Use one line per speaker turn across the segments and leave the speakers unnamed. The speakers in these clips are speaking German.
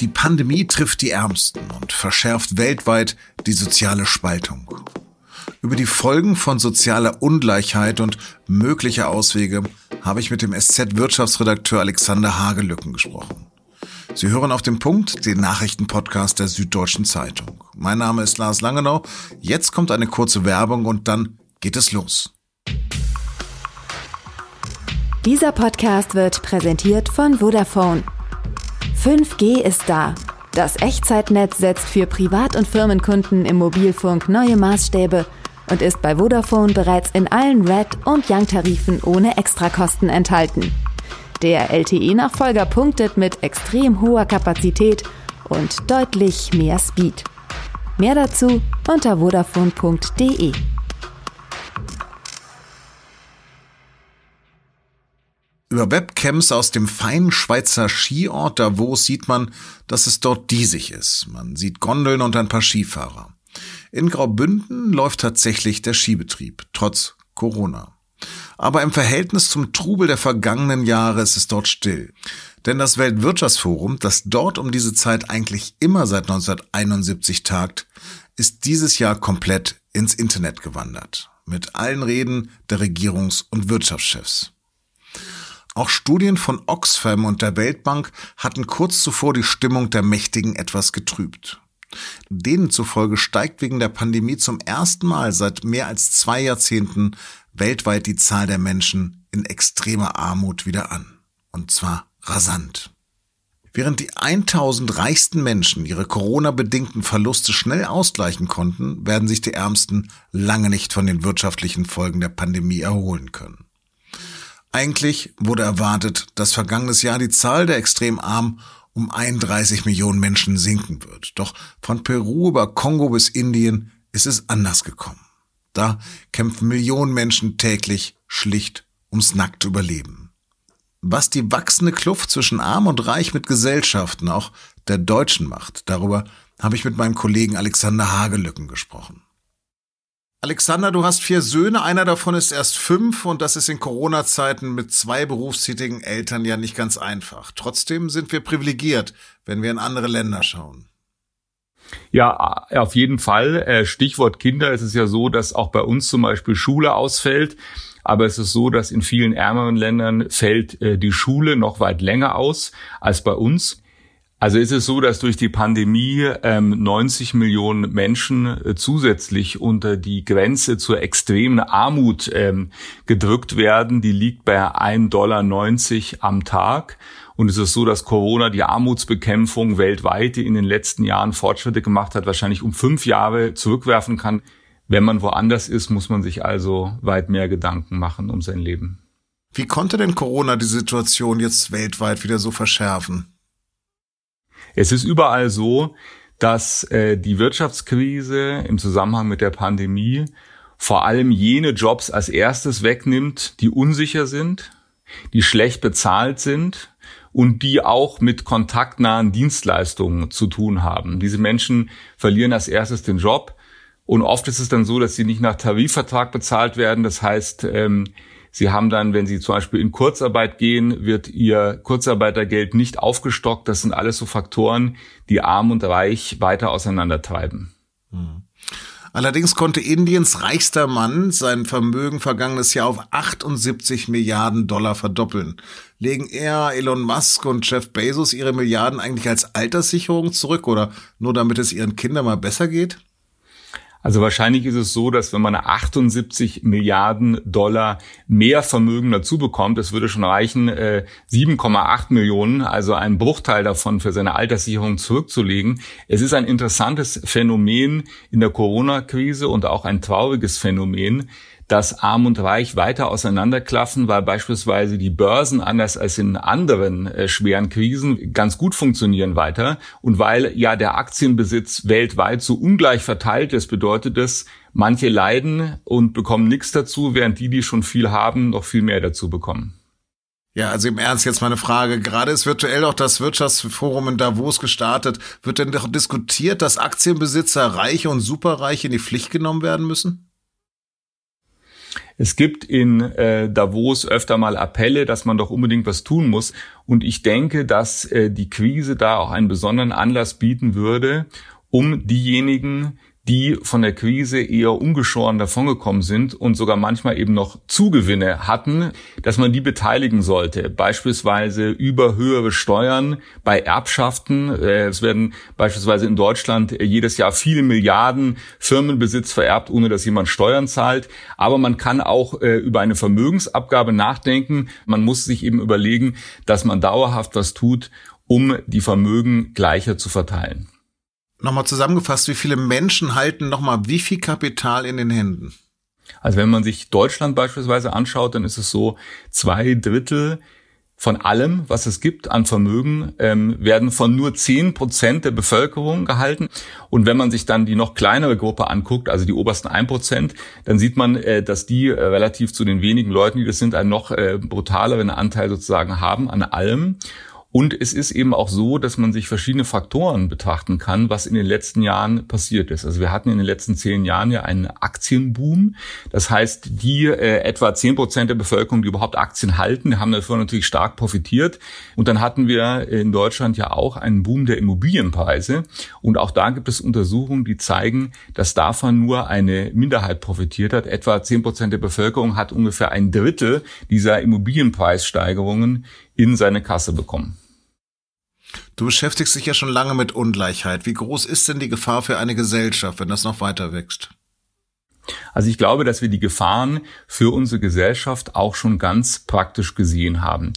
Die Pandemie trifft die Ärmsten und verschärft weltweit die soziale Spaltung. Über die Folgen von sozialer Ungleichheit und mögliche Auswege habe ich mit dem SZ-Wirtschaftsredakteur Alexander Hagelücken gesprochen. Sie hören auf dem Punkt den Nachrichtenpodcast der Süddeutschen Zeitung. Mein Name ist Lars Langenau. Jetzt kommt eine kurze Werbung und dann geht es los.
Dieser Podcast wird präsentiert von Vodafone. 5G ist da. Das Echtzeitnetz setzt für Privat- und Firmenkunden im Mobilfunk neue Maßstäbe und ist bei Vodafone bereits in allen Red- und Young-Tarifen ohne Extrakosten enthalten. Der LTE-Nachfolger punktet mit extrem hoher Kapazität und deutlich mehr Speed. Mehr dazu unter vodafone.de.
Über Webcams aus dem feinen Schweizer Skiort Davos sieht man, dass es dort diesig ist. Man sieht Gondeln und ein paar Skifahrer. In Graubünden läuft tatsächlich der Skibetrieb, trotz Corona. Aber im Verhältnis zum Trubel der vergangenen Jahre ist es dort still. Denn das Weltwirtschaftsforum, das dort um diese Zeit eigentlich immer seit 1971 tagt, ist dieses Jahr komplett ins Internet gewandert. Mit allen Reden der Regierungs- und Wirtschaftschefs. Auch Studien von Oxfam und der Weltbank hatten kurz zuvor die Stimmung der Mächtigen etwas getrübt. Denen zufolge steigt wegen der Pandemie zum ersten Mal seit mehr als zwei Jahrzehnten weltweit die Zahl der Menschen in extremer Armut wieder an. Und zwar rasant. Während die 1000 reichsten Menschen ihre Corona-bedingten Verluste schnell ausgleichen konnten, werden sich die Ärmsten lange nicht von den wirtschaftlichen Folgen der Pandemie erholen können. Eigentlich wurde erwartet, dass vergangenes Jahr die Zahl der extrem armen um 31 Millionen Menschen sinken wird. Doch von Peru über Kongo bis Indien ist es anders gekommen. Da kämpfen Millionen Menschen täglich schlicht ums nackte Überleben. Was die wachsende Kluft zwischen Arm und Reich mit Gesellschaften, auch der Deutschen macht, darüber habe ich mit meinem Kollegen Alexander Hagelücken gesprochen. Alexander, du hast vier Söhne, einer davon ist erst fünf und das ist in Corona-Zeiten mit zwei berufstätigen Eltern ja nicht ganz einfach. Trotzdem sind wir privilegiert, wenn wir in andere Länder schauen.
Ja, auf jeden Fall. Äh, Stichwort Kinder. Es ist ja so, dass auch bei uns zum Beispiel Schule ausfällt. Aber es ist so, dass in vielen ärmeren Ländern fällt äh, die Schule noch weit länger aus als bei uns. Also ist es so, dass durch die Pandemie ähm, 90 Millionen Menschen äh, zusätzlich unter die Grenze zur extremen Armut ähm, gedrückt werden. Die liegt bei 1,90 Dollar am Tag. Und es ist so, dass Corona die Armutsbekämpfung weltweit, die in den letzten Jahren Fortschritte gemacht hat, wahrscheinlich um fünf Jahre zurückwerfen kann. Wenn man woanders ist, muss man sich also weit mehr Gedanken machen um sein Leben.
Wie konnte denn Corona die Situation jetzt weltweit wieder so verschärfen?
Es ist überall so, dass äh, die Wirtschaftskrise im Zusammenhang mit der Pandemie vor allem jene Jobs als erstes wegnimmt, die unsicher sind, die schlecht bezahlt sind und die auch mit kontaktnahen Dienstleistungen zu tun haben. Diese Menschen verlieren als erstes den Job und oft ist es dann so, dass sie nicht nach Tarifvertrag bezahlt werden. Das heißt, ähm, Sie haben dann, wenn Sie zum Beispiel in Kurzarbeit gehen, wird Ihr Kurzarbeitergeld nicht aufgestockt. Das sind alles so Faktoren, die arm und reich weiter auseinandertreiben.
Hm. Allerdings konnte Indiens reichster Mann sein Vermögen vergangenes Jahr auf 78 Milliarden Dollar verdoppeln. Legen er, Elon Musk und Jeff Bezos ihre Milliarden eigentlich als Alterssicherung zurück oder nur damit es ihren Kindern mal besser geht?
Also wahrscheinlich ist es so, dass wenn man 78 Milliarden Dollar mehr Vermögen dazu bekommt, es würde schon reichen, 7,8 äh, Millionen, also einen Bruchteil davon für seine Alterssicherung zurückzulegen. Es ist ein interessantes Phänomen in der Corona-Krise und auch ein trauriges Phänomen, dass Arm und Reich weiter auseinanderklaffen, weil beispielsweise die Börsen anders als in anderen äh, schweren Krisen ganz gut funktionieren weiter und weil ja der Aktienbesitz weltweit so ungleich verteilt ist, bedeutet das, manche leiden und bekommen nichts dazu, während die, die schon viel haben, noch viel mehr dazu bekommen.
Ja, also im Ernst jetzt meine Frage. Gerade ist virtuell auch das Wirtschaftsforum in Davos gestartet. Wird denn doch diskutiert, dass Aktienbesitzer Reiche und Superreiche in die Pflicht genommen werden müssen?
Es gibt in äh, Davos öfter mal Appelle, dass man doch unbedingt was tun muss. Und ich denke, dass äh, die Krise da auch einen besonderen Anlass bieten würde, um diejenigen, die von der Krise eher ungeschoren davongekommen sind und sogar manchmal eben noch Zugewinne hatten, dass man die beteiligen sollte. Beispielsweise über höhere Steuern bei Erbschaften. Äh, es werden beispielsweise in Deutschland jedes Jahr viele Milliarden Firmenbesitz vererbt, ohne dass jemand Steuern zahlt. Aber man kann auch äh, über eine Vermögensabgabe nachdenken. Man muss sich eben überlegen, dass man dauerhaft was tut, um die Vermögen gleicher zu verteilen.
Nochmal zusammengefasst, wie viele Menschen halten nochmal wie viel Kapital in den Händen?
Also wenn man sich Deutschland beispielsweise anschaut, dann ist es so, zwei Drittel von allem, was es gibt an Vermögen, ähm, werden von nur zehn Prozent der Bevölkerung gehalten. Und wenn man sich dann die noch kleinere Gruppe anguckt, also die obersten ein Prozent, dann sieht man, äh, dass die äh, relativ zu den wenigen Leuten, die das sind, einen noch äh, brutaleren Anteil sozusagen haben an allem. Und es ist eben auch so, dass man sich verschiedene Faktoren betrachten kann, was in den letzten Jahren passiert ist. Also wir hatten in den letzten zehn Jahren ja einen Aktienboom. Das heißt, die äh, etwa zehn Prozent der Bevölkerung, die überhaupt Aktien halten, haben davon natürlich stark profitiert. Und dann hatten wir in Deutschland ja auch einen Boom der Immobilienpreise. Und auch da gibt es Untersuchungen, die zeigen, dass davon nur eine Minderheit profitiert hat. Etwa zehn Prozent der Bevölkerung hat ungefähr ein Drittel dieser Immobilienpreissteigerungen in seine Kasse bekommen.
Du beschäftigst dich ja schon lange mit Ungleichheit. Wie groß ist denn die Gefahr für eine Gesellschaft, wenn das noch weiter wächst?
Also ich glaube, dass wir die Gefahren für unsere Gesellschaft auch schon ganz praktisch gesehen haben.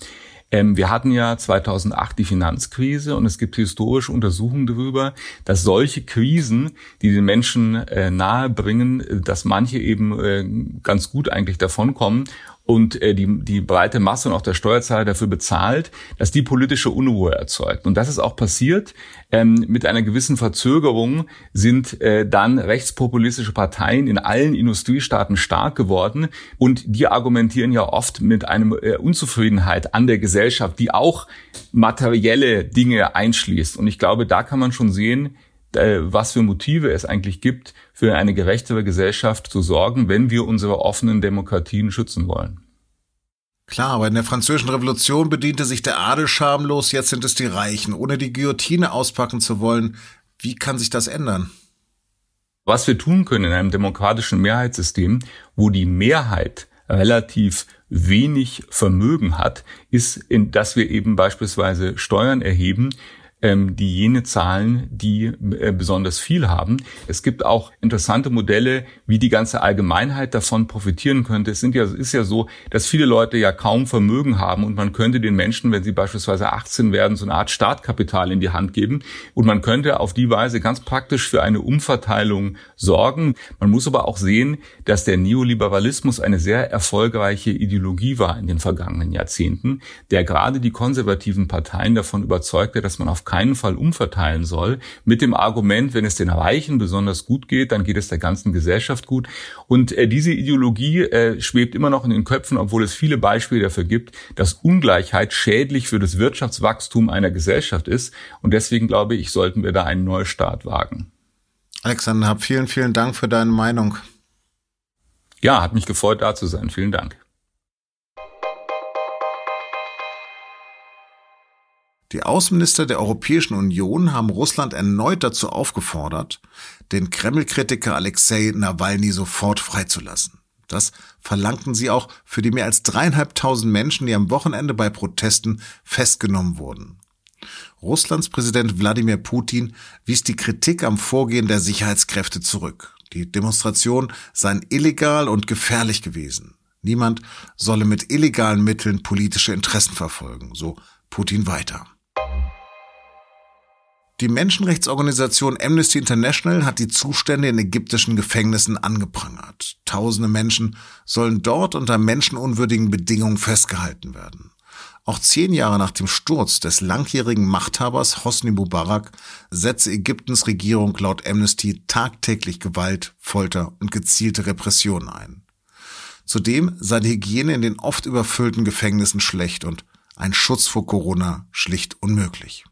Ähm, wir hatten ja 2008 die Finanzkrise und es gibt historische Untersuchungen darüber, dass solche Krisen, die den Menschen äh, nahe bringen, dass manche eben äh, ganz gut eigentlich davonkommen und äh, die, die breite Masse und auch der Steuerzahler dafür bezahlt, dass die politische Unruhe erzeugt. Und das ist auch passiert. Ähm, mit einer gewissen Verzögerung sind äh, dann rechtspopulistische Parteien in allen Industriestaaten stark geworden und die argumentieren ja oft mit einer äh, Unzufriedenheit an der Gesellschaft, die auch materielle Dinge einschließt. Und ich glaube, da kann man schon sehen, was für Motive es eigentlich gibt, für eine gerechtere Gesellschaft zu sorgen, wenn wir unsere offenen Demokratien schützen wollen.
Klar, aber in der französischen Revolution bediente sich der Adel schamlos, jetzt sind es die Reichen. Ohne die Guillotine auspacken zu wollen, wie kann sich das ändern?
Was wir tun können in einem demokratischen Mehrheitssystem, wo die Mehrheit relativ wenig Vermögen hat, ist, in, dass wir eben beispielsweise Steuern erheben, ähm, die jene zahlen, die äh, besonders viel haben. Es gibt auch interessante Modelle, wie die ganze Allgemeinheit davon profitieren könnte. Es sind ja, ist ja so, dass viele Leute ja kaum Vermögen haben und man könnte den Menschen, wenn sie beispielsweise 18 werden, so eine Art Startkapital in die Hand geben und man könnte auf die Weise ganz praktisch für eine Umverteilung sorgen. Man muss aber auch sehen, dass der Neoliberalismus eine sehr erfolgreiche Ideologie war in den vergangenen Jahrzehnten, der gerade die konservativen Parteien davon überzeugte, dass man auf keinen Fall umverteilen soll, mit dem Argument, wenn es den Reichen besonders gut geht, dann geht es der ganzen Gesellschaft gut. Und äh, diese Ideologie äh, schwebt immer noch in den Köpfen, obwohl es viele Beispiele dafür gibt, dass Ungleichheit schädlich für das Wirtschaftswachstum einer Gesellschaft ist. Und deswegen glaube ich, sollten wir da einen Neustart wagen.
Alexander, vielen, vielen Dank für deine Meinung.
Ja, hat mich gefreut, da zu sein. Vielen Dank.
Die Außenminister der Europäischen Union haben Russland erneut dazu aufgefordert, den Kreml-Kritiker Alexei Nawalny sofort freizulassen. Das verlangten sie auch für die mehr als dreieinhalbtausend Menschen, die am Wochenende bei Protesten festgenommen wurden. Russlands Präsident Wladimir Putin wies die Kritik am Vorgehen der Sicherheitskräfte zurück. Die Demonstrationen seien illegal und gefährlich gewesen. Niemand solle mit illegalen Mitteln politische Interessen verfolgen, so Putin weiter. Die Menschenrechtsorganisation Amnesty International hat die Zustände in ägyptischen Gefängnissen angeprangert. Tausende Menschen sollen dort unter menschenunwürdigen Bedingungen festgehalten werden. Auch zehn Jahre nach dem Sturz des langjährigen Machthabers Hosni Mubarak setze Ägyptens Regierung laut Amnesty tagtäglich Gewalt, Folter und gezielte Repressionen ein. Zudem sei die Hygiene in den oft überfüllten Gefängnissen schlecht und ein Schutz vor Corona schlicht unmöglich.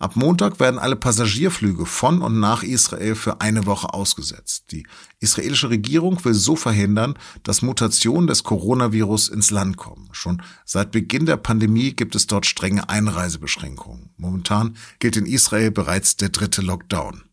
Ab Montag werden alle Passagierflüge von und nach Israel für eine Woche ausgesetzt. Die israelische Regierung will so verhindern, dass Mutationen des Coronavirus ins Land kommen. Schon seit Beginn der Pandemie gibt es dort strenge Einreisebeschränkungen. Momentan gilt in Israel bereits der dritte Lockdown.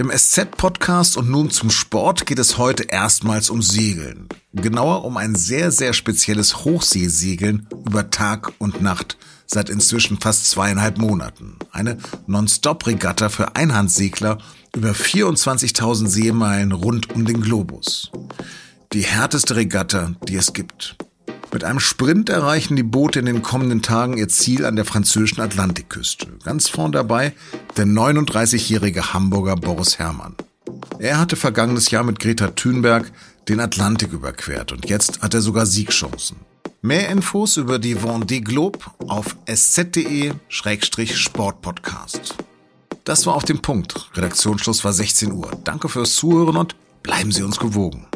Im SZ-Podcast und nun zum Sport geht es heute erstmals um Segeln. Genauer um ein sehr, sehr spezielles Hochseesegeln über Tag und Nacht seit inzwischen fast zweieinhalb Monaten. Eine Non-Stop-Regatta für Einhandsegler über 24.000 Seemeilen rund um den Globus. Die härteste Regatta, die es gibt. Mit einem Sprint erreichen die Boote in den kommenden Tagen ihr Ziel an der französischen Atlantikküste. Ganz vorn dabei der 39-jährige Hamburger Boris Herrmann. Er hatte vergangenes Jahr mit Greta Thunberg den Atlantik überquert und jetzt hat er sogar Siegchancen. Mehr Infos über die Vendée Globe auf sz.de-sportpodcast. Das war auf dem Punkt. Redaktionsschluss war 16 Uhr. Danke fürs Zuhören und bleiben Sie uns gewogen.